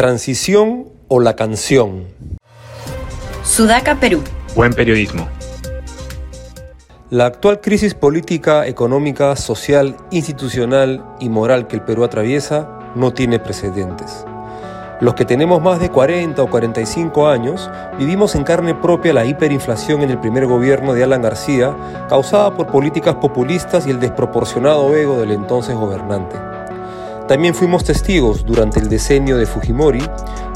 Transición o la canción. Sudaca, Perú. Buen periodismo. La actual crisis política, económica, social, institucional y moral que el Perú atraviesa no tiene precedentes. Los que tenemos más de 40 o 45 años vivimos en carne propia la hiperinflación en el primer gobierno de Alan García, causada por políticas populistas y el desproporcionado ego del entonces gobernante. También fuimos testigos durante el decenio de Fujimori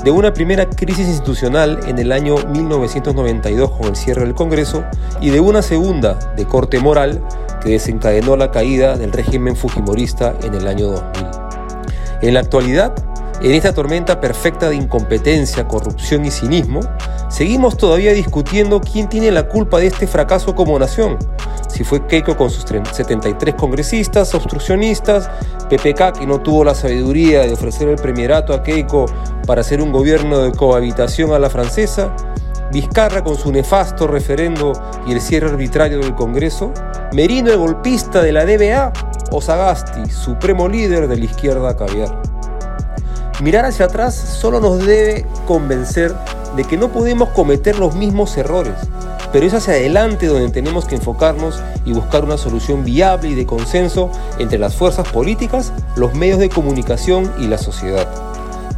de una primera crisis institucional en el año 1992 con el cierre del Congreso y de una segunda de corte moral que desencadenó la caída del régimen fujimorista en el año 2000. En la actualidad, en esta tormenta perfecta de incompetencia, corrupción y cinismo, seguimos todavía discutiendo quién tiene la culpa de este fracaso como nación. Si fue Keiko con sus 73 congresistas obstruccionistas, PPK que no tuvo la sabiduría de ofrecer el premierato a Keiko para hacer un gobierno de cohabitación a la francesa, Vizcarra con su nefasto referendo y el cierre arbitrario del Congreso, Merino el golpista de la DBA o Sagasti, supremo líder de la izquierda caviar. Mirar hacia atrás solo nos debe convencer de que no podemos cometer los mismos errores, pero es hacia adelante donde tenemos que enfocarnos y buscar una solución viable y de consenso entre las fuerzas políticas, los medios de comunicación y la sociedad.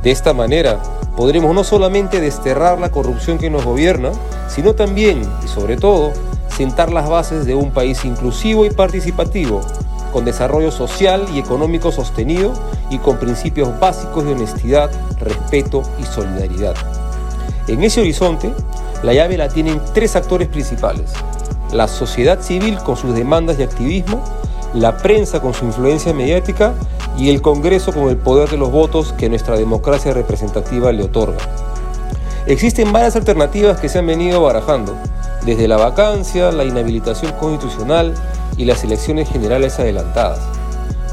De esta manera, podremos no solamente desterrar la corrupción que nos gobierna, sino también, y sobre todo, sentar las bases de un país inclusivo y participativo, con desarrollo social y económico sostenido y con principios básicos de honestidad, respeto y solidaridad. En ese horizonte, la llave la tienen tres actores principales. La sociedad civil con sus demandas y activismo, la prensa con su influencia mediática y el Congreso con el poder de los votos que nuestra democracia representativa le otorga. Existen varias alternativas que se han venido barajando, desde la vacancia, la inhabilitación constitucional, y las elecciones generales adelantadas.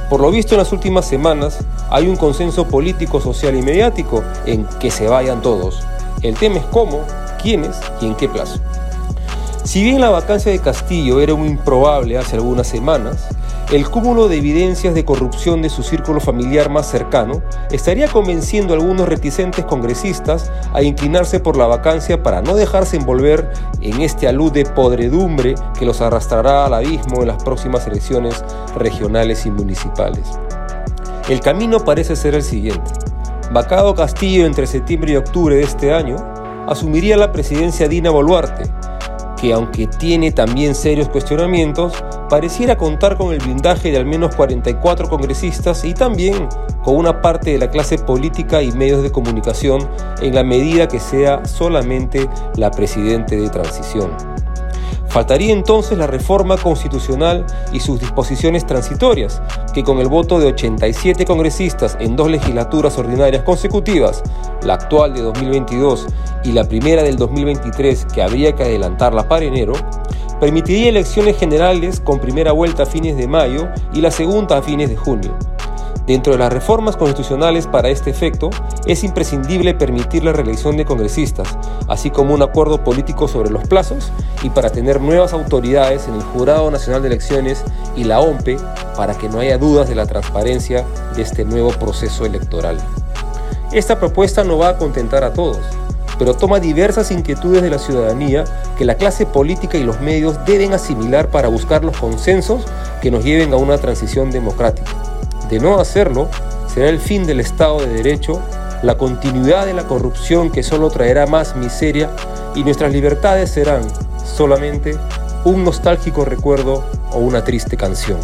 Por lo visto en las últimas semanas hay un consenso político, social y mediático en que se vayan todos. El tema es cómo, quiénes y en qué plazo. Si bien la vacancia de Castillo era muy improbable hace algunas semanas, el cúmulo de evidencias de corrupción de su círculo familiar más cercano estaría convenciendo a algunos reticentes congresistas a inclinarse por la vacancia para no dejarse envolver en este alud de podredumbre que los arrastrará al abismo en las próximas elecciones regionales y municipales. El camino parece ser el siguiente. Vacado Castillo entre septiembre y octubre de este año, asumiría la presidencia Dina Boluarte, que aunque tiene también serios cuestionamientos, pareciera contar con el blindaje de al menos 44 congresistas y también con una parte de la clase política y medios de comunicación en la medida que sea solamente la presidente de transición. Faltaría entonces la reforma constitucional y sus disposiciones transitorias, que con el voto de 87 congresistas en dos legislaturas ordinarias consecutivas, la actual de 2022 y la primera del 2023 que habría que adelantarla para enero, permitiría elecciones generales con primera vuelta a fines de mayo y la segunda a fines de junio. Dentro de las reformas constitucionales para este efecto, es imprescindible permitir la reelección de congresistas, así como un acuerdo político sobre los plazos y para tener nuevas autoridades en el Jurado Nacional de Elecciones y la OMPE para que no haya dudas de la transparencia de este nuevo proceso electoral. Esta propuesta no va a contentar a todos, pero toma diversas inquietudes de la ciudadanía que la clase política y los medios deben asimilar para buscar los consensos que nos lleven a una transición democrática. De no hacerlo, será el fin del Estado de Derecho, la continuidad de la corrupción que solo traerá más miseria y nuestras libertades serán solamente un nostálgico recuerdo o una triste canción.